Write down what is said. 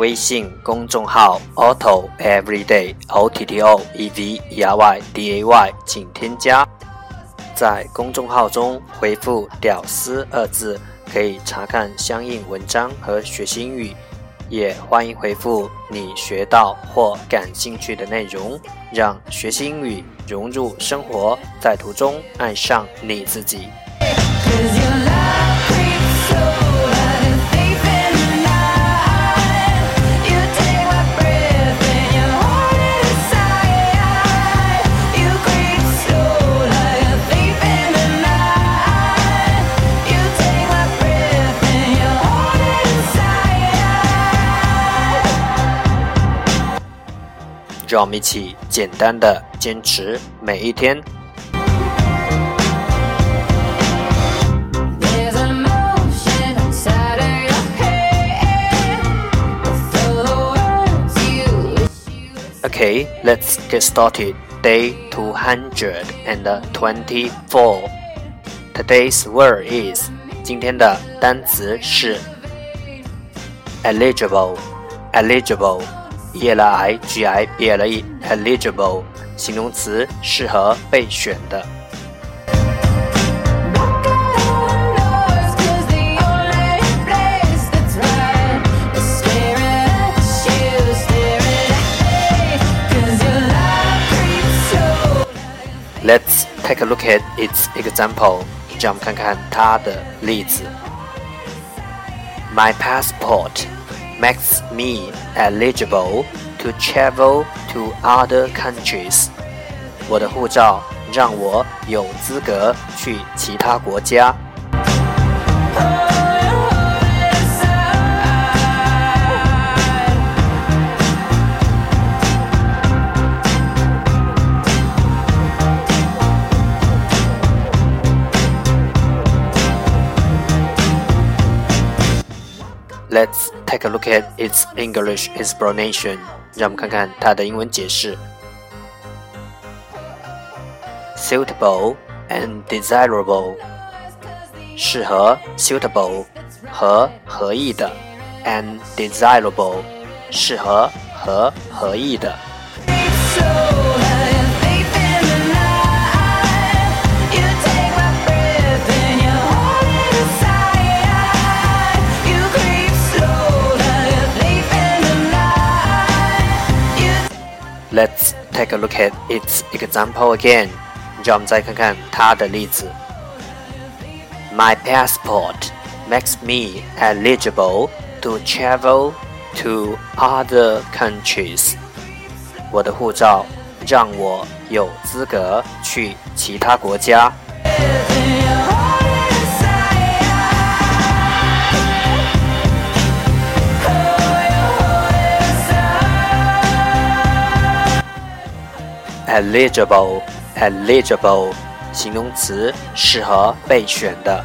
微信公众号 Otto Everyday O T T O E V E R Y D A Y，请添加。在公众号中回复“屌丝”二字，可以查看相应文章和学习英语。也欢迎回复你学到或感兴趣的内容，让学习英语融入生活，在途中爱上你自己。让我们一起简单的坚持每一天。Okay, let's get started. Day 224. Today's word is 今天的单词是 eligible, eligible. e l i g i b l e eligible 形容词，适合备选的。Let's take a look at its example，让我们看看它的例子。My passport Makes me eligible to travel to other countries。我的护照让我有资格去其他国家。Let's take a look at its English explanation. 让我们看看它的英文解释。Suitable and desirable，适合 suitable 和合意的，and desirable 适合和合意的。 Let's take a look at its example again. 让我们再看看它的例子。My passport makes me eligible to travel to other countries. 我的护照让我有资格去其他国家。 Eligible eligible 形容词，适合备选的。